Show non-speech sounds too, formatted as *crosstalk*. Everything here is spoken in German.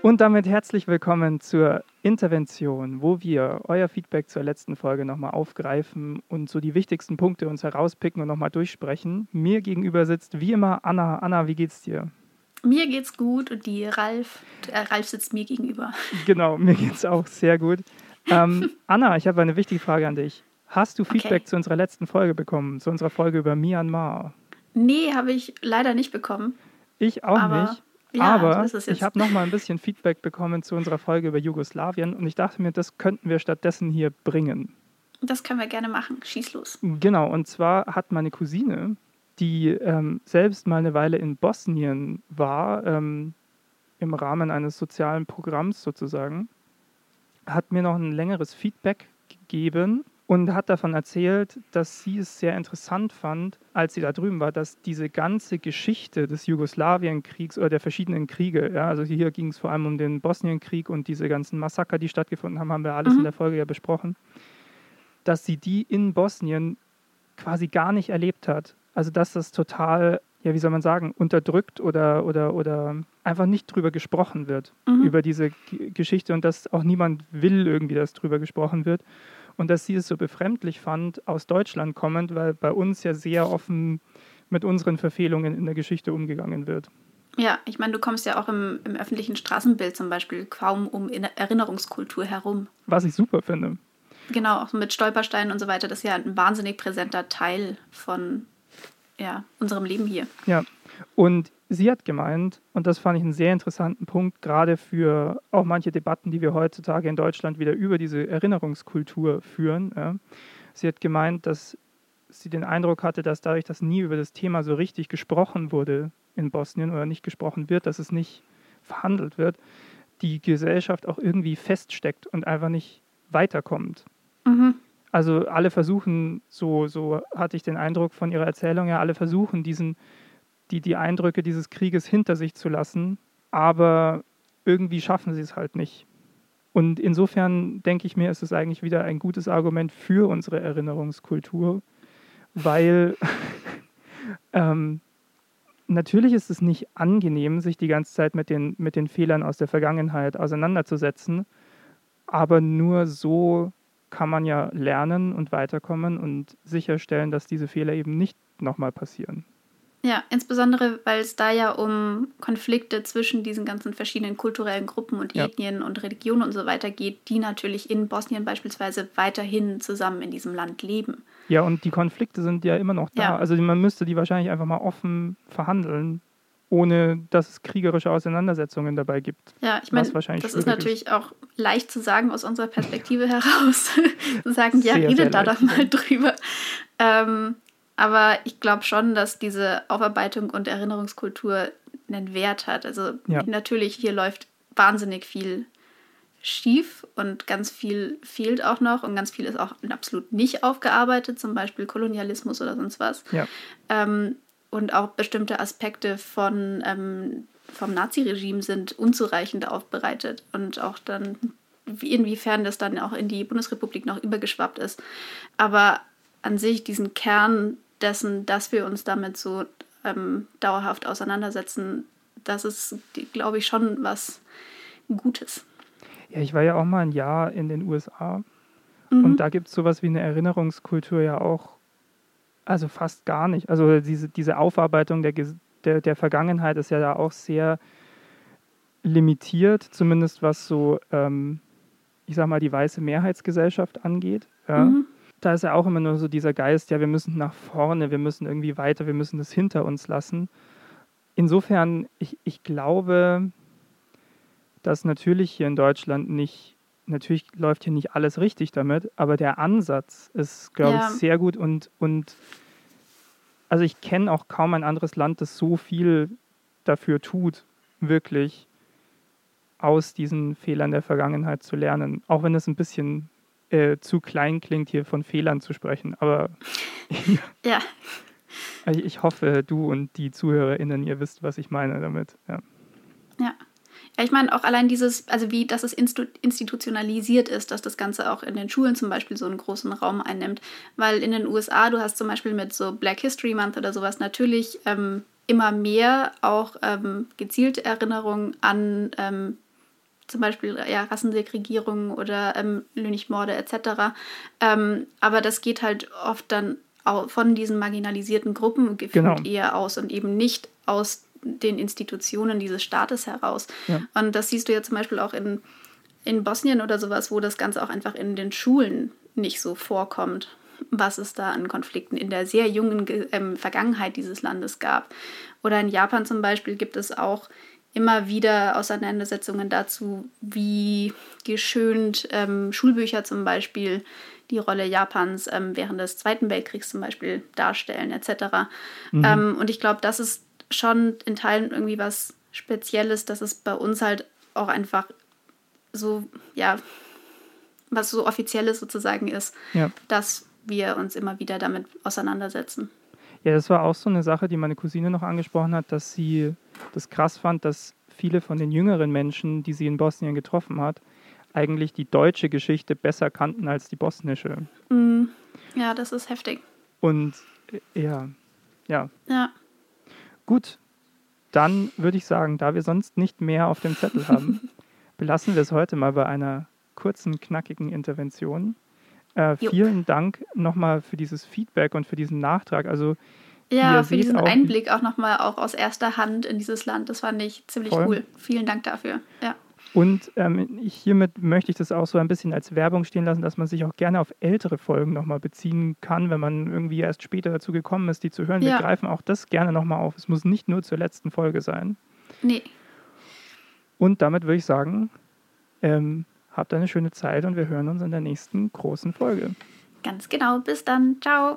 Und damit herzlich willkommen zur Intervention, wo wir euer Feedback zur letzten Folge nochmal aufgreifen und so die wichtigsten Punkte uns herauspicken und nochmal durchsprechen. Mir gegenüber sitzt wie immer Anna. Anna, wie geht's dir? Mir geht's gut und die Ralf, äh, Ralf sitzt mir gegenüber. *laughs* Genau, mir geht's auch sehr gut. Ähm, *laughs* Anna, ich habe eine wichtige Frage an dich. Hast du Feedback okay. zu unserer letzten Folge bekommen, zu unserer Folge über Myanmar? Nee, habe ich leider nicht bekommen. Ich auch Aber nicht. Ja, Aber ich habe noch mal ein bisschen Feedback bekommen zu unserer Folge über Jugoslawien und ich dachte mir, das könnten wir stattdessen hier bringen. Das können wir gerne machen. Schieß los. Genau, und zwar hat meine Cousine, die ähm, selbst mal eine Weile in Bosnien war, ähm, im Rahmen eines sozialen Programms sozusagen, hat mir noch ein längeres Feedback gegeben und hat davon erzählt, dass sie es sehr interessant fand, als sie da drüben war, dass diese ganze Geschichte des Jugoslawienkriegs oder der verschiedenen Kriege, ja, also hier ging es vor allem um den Bosnienkrieg und diese ganzen Massaker, die stattgefunden haben, haben wir alles mhm. in der Folge ja besprochen, dass sie die in Bosnien quasi gar nicht erlebt hat. Also dass das total, ja, wie soll man sagen, unterdrückt oder, oder, oder einfach nicht drüber gesprochen wird, mhm. über diese Geschichte und dass auch niemand will irgendwie, dass drüber gesprochen wird und dass sie es so befremdlich fand, aus Deutschland kommend, weil bei uns ja sehr offen mit unseren Verfehlungen in der Geschichte umgegangen wird. Ja, ich meine, du kommst ja auch im, im öffentlichen Straßenbild zum Beispiel kaum um Erinnerungskultur herum. Was ich super finde. Genau, auch mit Stolpersteinen und so weiter, das ist ja ein wahnsinnig präsenter Teil von ja, unserem Leben hier. Ja, und sie hat gemeint, und das fand ich einen sehr interessanten Punkt, gerade für auch manche Debatten, die wir heutzutage in Deutschland wieder über diese Erinnerungskultur führen. Ja. Sie hat gemeint, dass sie den Eindruck hatte, dass dadurch, dass nie über das Thema so richtig gesprochen wurde in Bosnien oder nicht gesprochen wird, dass es nicht verhandelt wird, die Gesellschaft auch irgendwie feststeckt und einfach nicht weiterkommt. Mhm. Also alle versuchen, so, so hatte ich den Eindruck von ihrer Erzählung, ja, alle versuchen, diesen die, die Eindrücke dieses Krieges hinter sich zu lassen, aber irgendwie schaffen sie es halt nicht. Und insofern denke ich mir, ist es eigentlich wieder ein gutes Argument für unsere Erinnerungskultur, weil *laughs* ähm, natürlich ist es nicht angenehm, sich die ganze Zeit mit den, mit den Fehlern aus der Vergangenheit auseinanderzusetzen, aber nur so kann man ja lernen und weiterkommen und sicherstellen, dass diese Fehler eben nicht nochmal passieren. Ja, insbesondere, weil es da ja um Konflikte zwischen diesen ganzen verschiedenen kulturellen Gruppen und Ethnien ja. und Religionen und so weiter geht, die natürlich in Bosnien beispielsweise weiterhin zusammen in diesem Land leben. Ja, und die Konflikte sind ja immer noch da. Ja. Also man müsste die wahrscheinlich einfach mal offen verhandeln, ohne dass es kriegerische Auseinandersetzungen dabei gibt. Ja, ich meine, das ist natürlich ist. auch leicht zu sagen aus unserer Perspektive *laughs* heraus. *laughs* zu sagen, ja, redet da doch mal drüber. Ähm, aber ich glaube schon, dass diese Aufarbeitung und Erinnerungskultur einen Wert hat. Also ja. natürlich, hier läuft wahnsinnig viel schief und ganz viel fehlt auch noch und ganz viel ist auch absolut nicht aufgearbeitet, zum Beispiel Kolonialismus oder sonst was. Ja. Ähm, und auch bestimmte Aspekte von, ähm, vom Naziregime sind unzureichend aufbereitet und auch dann, inwiefern das dann auch in die Bundesrepublik noch übergeschwappt ist. Aber an sich diesen Kern dessen, dass wir uns damit so ähm, dauerhaft auseinandersetzen, das ist, glaube ich, schon was Gutes. Ja, ich war ja auch mal ein Jahr in den USA mhm. und da gibt es sowas wie eine Erinnerungskultur ja auch, also fast gar nicht. Also diese, diese Aufarbeitung der, der, der Vergangenheit ist ja da auch sehr limitiert, zumindest was so, ähm, ich sag mal, die weiße Mehrheitsgesellschaft angeht. Ja. Mhm da ist ja auch immer nur so dieser Geist, ja, wir müssen nach vorne, wir müssen irgendwie weiter, wir müssen das hinter uns lassen. Insofern, ich, ich glaube, dass natürlich hier in Deutschland nicht, natürlich läuft hier nicht alles richtig damit, aber der Ansatz ist, glaube ja. ich, sehr gut und, und also ich kenne auch kaum ein anderes Land, das so viel dafür tut, wirklich aus diesen Fehlern der Vergangenheit zu lernen. Auch wenn es ein bisschen äh, zu klein klingt, hier von Fehlern zu sprechen. Aber *laughs* ja. Also ich hoffe, du und die ZuhörerInnen, ihr wisst, was ich meine damit. Ja. ja. Ja, ich meine auch allein dieses, also wie, dass es institutionalisiert ist, dass das Ganze auch in den Schulen zum Beispiel so einen großen Raum einnimmt. Weil in den USA, du hast zum Beispiel mit so Black History Month oder sowas natürlich ähm, immer mehr auch ähm, gezielte Erinnerungen an ähm, zum Beispiel ja, Rassensegregierung oder ähm, Lynchmorde etc. Ähm, aber das geht halt oft dann auch von diesen marginalisierten Gruppen genau. eher aus und eben nicht aus den Institutionen dieses Staates heraus. Ja. Und das siehst du ja zum Beispiel auch in, in Bosnien oder sowas, wo das Ganze auch einfach in den Schulen nicht so vorkommt, was es da an Konflikten in der sehr jungen ähm, Vergangenheit dieses Landes gab. Oder in Japan zum Beispiel gibt es auch immer wieder Auseinandersetzungen dazu, wie geschönt ähm, Schulbücher zum Beispiel die Rolle Japans ähm, während des Zweiten Weltkriegs zum Beispiel darstellen, etc. Mhm. Ähm, und ich glaube, das ist schon in Teilen irgendwie was Spezielles, dass es bei uns halt auch einfach so, ja, was so offizielles sozusagen ist, ja. dass wir uns immer wieder damit auseinandersetzen. Ja, das war auch so eine Sache, die meine Cousine noch angesprochen hat, dass sie das krass fand, dass viele von den jüngeren Menschen, die sie in Bosnien getroffen hat, eigentlich die deutsche Geschichte besser kannten als die bosnische. Mm, ja, das ist heftig. Und äh, ja, ja. Ja. Gut, dann würde ich sagen, da wir sonst nicht mehr auf dem Zettel haben, *laughs* belassen wir es heute mal bei einer kurzen, knackigen Intervention. Äh, vielen Dank nochmal für dieses Feedback und für diesen Nachtrag. Also ja, für diesen auch, Einblick auch nochmal auch aus erster Hand in dieses Land. Das fand ich ziemlich voll. cool. Vielen Dank dafür. Ja. Und ähm, hiermit möchte ich das auch so ein bisschen als Werbung stehen lassen, dass man sich auch gerne auf ältere Folgen nochmal beziehen kann, wenn man irgendwie erst später dazu gekommen ist, die zu hören. Ja. Wir greifen auch das gerne nochmal auf. Es muss nicht nur zur letzten Folge sein. Nee. Und damit würde ich sagen, ähm, Habt eine schöne Zeit und wir hören uns in der nächsten großen Folge. Ganz genau. Bis dann. Ciao.